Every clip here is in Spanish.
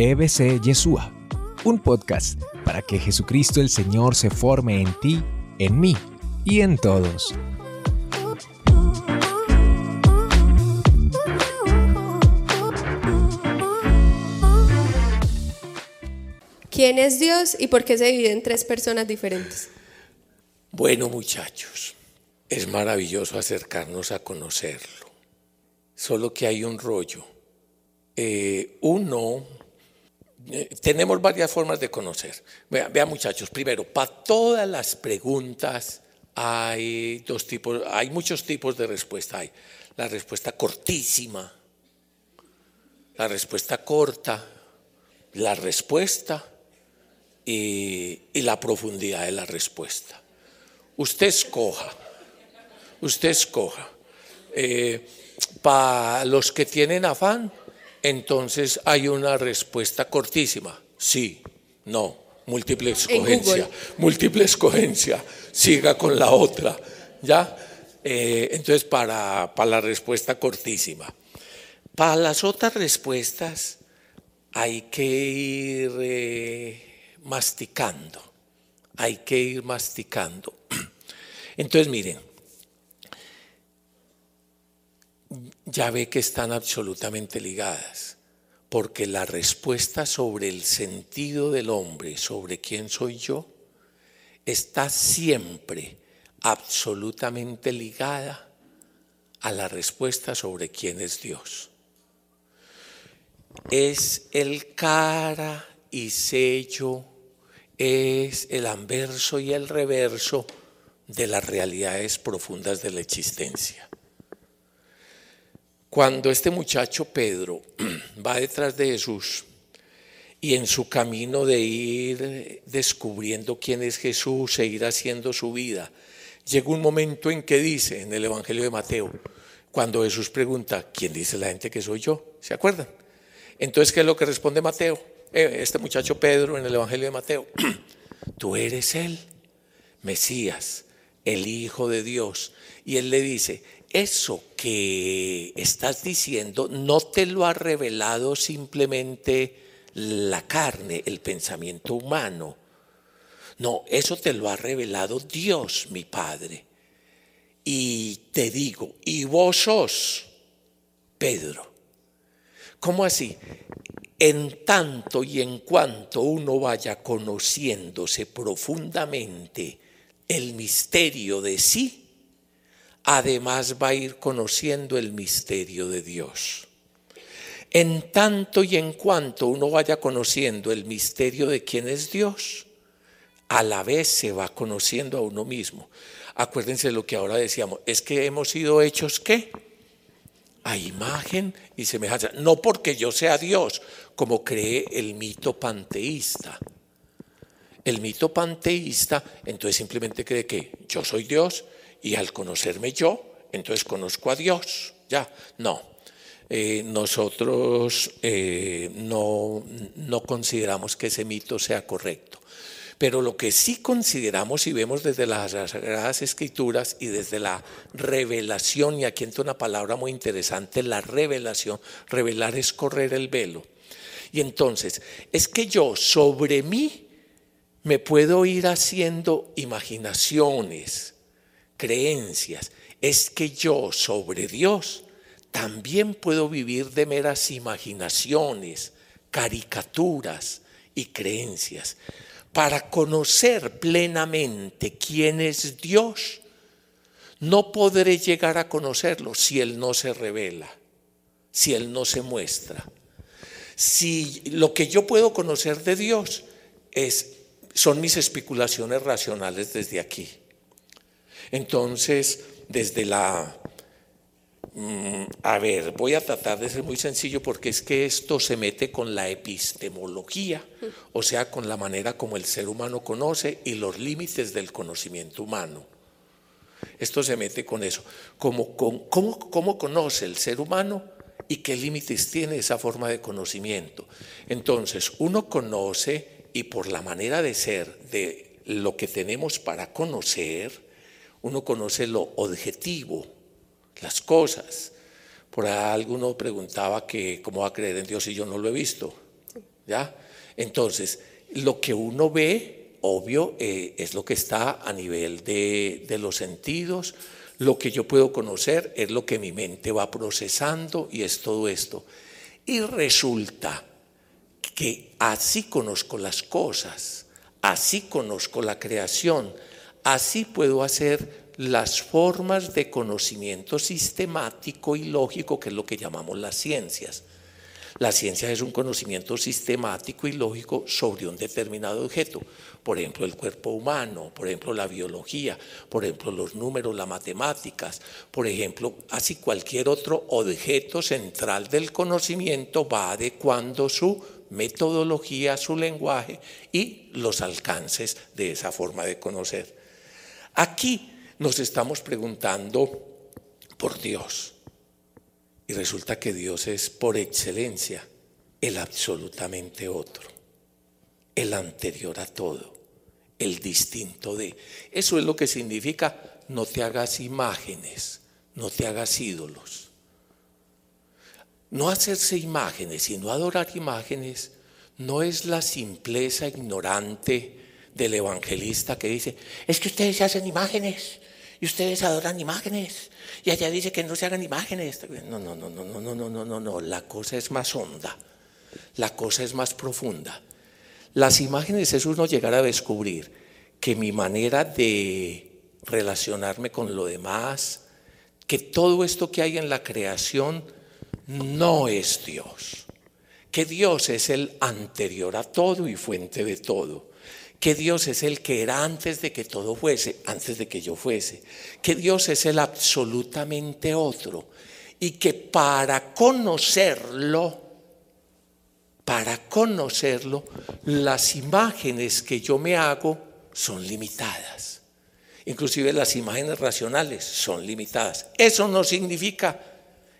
EBC Yeshua, un podcast para que Jesucristo el Señor se forme en ti, en mí y en todos. ¿Quién es Dios y por qué se divide en tres personas diferentes? Bueno, muchachos, es maravilloso acercarnos a conocerlo. Solo que hay un rollo. Eh, uno, eh, tenemos varias formas de conocer. Vean, muchachos, primero, para todas las preguntas hay dos tipos, hay muchos tipos de respuesta. Hay la respuesta cortísima, la respuesta corta, la respuesta y, la profundidad de la respuesta. Usted escoja, usted escoja. Eh, para los que tienen afán, entonces hay una respuesta cortísima. Sí, no, múltiple escogencia, múltiple escogencia, siga con la otra. ¿Ya? Eh, entonces, para, para la respuesta cortísima. Para las otras respuestas hay que ir eh, masticando, hay que ir masticando. Entonces miren, ya ve que están absolutamente ligadas, porque la respuesta sobre el sentido del hombre, sobre quién soy yo, está siempre absolutamente ligada a la respuesta sobre quién es Dios. Es el cara y sello es el anverso y el reverso de las realidades profundas de la existencia. Cuando este muchacho Pedro va detrás de Jesús y en su camino de ir descubriendo quién es Jesús e ir haciendo su vida, llega un momento en que dice en el Evangelio de Mateo, cuando Jesús pregunta, ¿quién dice la gente que soy yo? ¿Se acuerdan? Entonces, ¿qué es lo que responde Mateo? Eh, este muchacho Pedro en el Evangelio de Mateo, tú eres él, Mesías, el Hijo de Dios. Y él le dice, eso que estás diciendo no te lo ha revelado simplemente la carne, el pensamiento humano. No, eso te lo ha revelado Dios, mi Padre. Y te digo, y vos sos Pedro. ¿Cómo así? En tanto y en cuanto uno vaya conociéndose profundamente el misterio de sí, además va a ir conociendo el misterio de Dios. En tanto y en cuanto uno vaya conociendo el misterio de quién es Dios, a la vez se va conociendo a uno mismo. Acuérdense lo que ahora decíamos, es que hemos sido hechos qué? A imagen y semejanza. No porque yo sea Dios, como cree el mito panteísta. El mito panteísta entonces simplemente cree que yo soy Dios y al conocerme yo, entonces conozco a Dios. Ya, no. Eh, nosotros eh, no, no consideramos que ese mito sea correcto. Pero lo que sí consideramos y vemos desde las Sagradas Escrituras y desde la revelación, y aquí entra una palabra muy interesante, la revelación, revelar es correr el velo. Y entonces, es que yo sobre mí me puedo ir haciendo imaginaciones, creencias. Es que yo sobre Dios también puedo vivir de meras imaginaciones, caricaturas y creencias. Para conocer plenamente quién es Dios, no podré llegar a conocerlo si Él no se revela, si Él no se muestra si lo que yo puedo conocer de Dios es, son mis especulaciones racionales desde aquí. Entonces, desde la... Mm, a ver, voy a tratar de ser muy sencillo porque es que esto se mete con la epistemología, o sea, con la manera como el ser humano conoce y los límites del conocimiento humano. Esto se mete con eso. ¿Cómo, cómo conoce el ser humano? y qué límites tiene esa forma de conocimiento. Entonces, uno conoce y por la manera de ser de lo que tenemos para conocer, uno conoce lo objetivo, las cosas. Por ahí alguno preguntaba que cómo va a creer en Dios si yo no lo he visto. ¿Ya? Entonces, lo que uno ve, obvio, eh, es lo que está a nivel de, de los sentidos. Lo que yo puedo conocer es lo que mi mente va procesando y es todo esto. Y resulta que así conozco las cosas, así conozco la creación, así puedo hacer las formas de conocimiento sistemático y lógico, que es lo que llamamos las ciencias. La ciencia es un conocimiento sistemático y lógico sobre un determinado objeto, por ejemplo el cuerpo humano, por ejemplo la biología, por ejemplo los números, las matemáticas, por ejemplo, así cualquier otro objeto central del conocimiento va adecuando su metodología, su lenguaje y los alcances de esa forma de conocer. Aquí nos estamos preguntando por Dios. Y resulta que Dios es por excelencia el absolutamente otro, el anterior a todo, el distinto de. Eso es lo que significa no te hagas imágenes, no te hagas ídolos. No hacerse imágenes, sino adorar imágenes, no es la simpleza ignorante del evangelista que dice, es que ustedes se hacen imágenes y ustedes adoran imágenes y allá dice que no se hagan imágenes. No, no, no, no, no, no, no, no, no, no. La cosa es más honda. La cosa es más profunda. Las imágenes es uno llegar a descubrir que mi manera de relacionarme con lo demás, que todo esto que hay en la creación no es Dios. Que Dios es el anterior a todo y fuente de todo que Dios es el que era antes de que todo fuese, antes de que yo fuese, que Dios es el absolutamente otro y que para conocerlo, para conocerlo, las imágenes que yo me hago son limitadas. Inclusive las imágenes racionales son limitadas. Eso no significa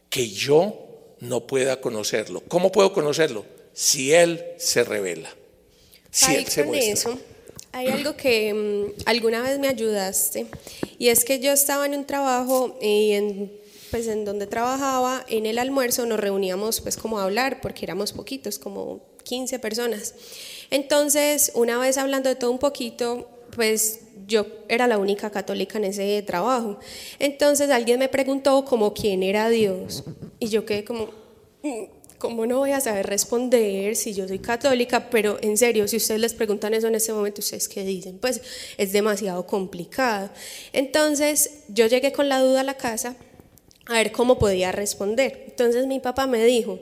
que yo no pueda conocerlo. ¿Cómo puedo conocerlo? Si Él se revela. Si Él se muestra. Hay algo que mm, alguna vez me ayudaste y es que yo estaba en un trabajo y en, pues en donde trabajaba, en el almuerzo nos reuníamos pues como a hablar porque éramos poquitos, como 15 personas. Entonces, una vez hablando de todo un poquito, pues yo era la única católica en ese trabajo. Entonces alguien me preguntó como quién era Dios y yo quedé como mm, ¿cómo no voy a saber responder si yo soy católica? Pero en serio, si ustedes les preguntan eso en este momento, ¿ustedes qué dicen? Pues es demasiado complicado. Entonces yo llegué con la duda a la casa a ver cómo podía responder. Entonces mi papá me dijo,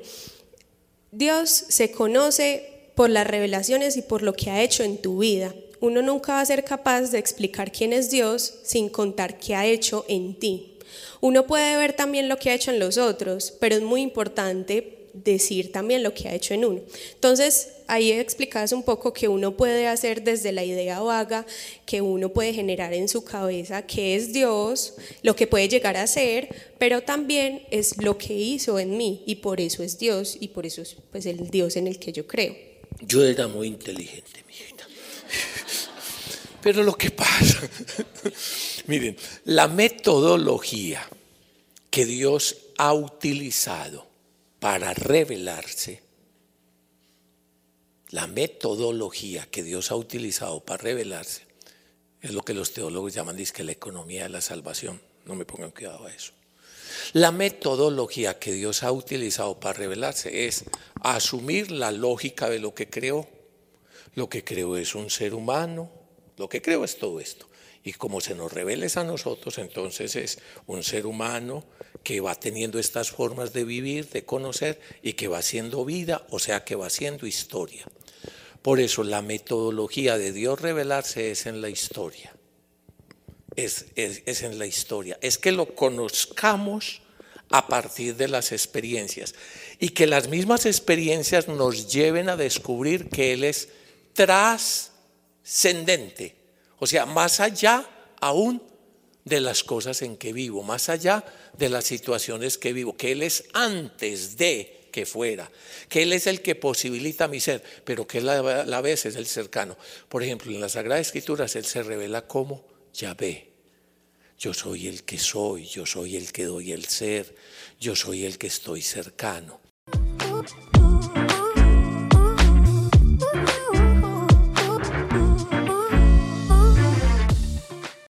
Dios se conoce por las revelaciones y por lo que ha hecho en tu vida. Uno nunca va a ser capaz de explicar quién es Dios sin contar qué ha hecho en ti. Uno puede ver también lo que ha hecho en los otros, pero es muy importante decir también lo que ha hecho en uno. Entonces, ahí explicas un poco que uno puede hacer desde la idea vaga que uno puede generar en su cabeza que es Dios, lo que puede llegar a ser, pero también es lo que hizo en mí y por eso es Dios y por eso es pues el Dios en el que yo creo. Yo era muy inteligente, mi hijita. Pero lo que pasa, miren, la metodología que Dios ha utilizado para revelarse, la metodología que Dios ha utilizado para revelarse, es lo que los teólogos llaman que la economía de la salvación. No me pongan cuidado a eso. La metodología que Dios ha utilizado para revelarse es asumir la lógica de lo que creó. Lo que creó es un ser humano, lo que creo es todo esto. Y como se nos reveles a nosotros, entonces es un ser humano que va teniendo estas formas de vivir, de conocer y que va siendo vida, o sea que va siendo historia. Por eso la metodología de Dios revelarse es en la historia. Es, es, en la historia. Es que lo conozcamos a partir de las experiencias y que las mismas experiencias nos lleven a descubrir que Él es trascendente o sea, más allá aún de las cosas en que vivo, más allá de las situaciones que vivo, que Él es antes de que fuera, que Él es el que posibilita mi ser, pero que Él a la vez es el cercano. Por ejemplo, en las Sagradas Escrituras Él se revela como Yahvé. Yo soy el que soy, yo soy el que doy el ser, yo soy el que estoy cercano.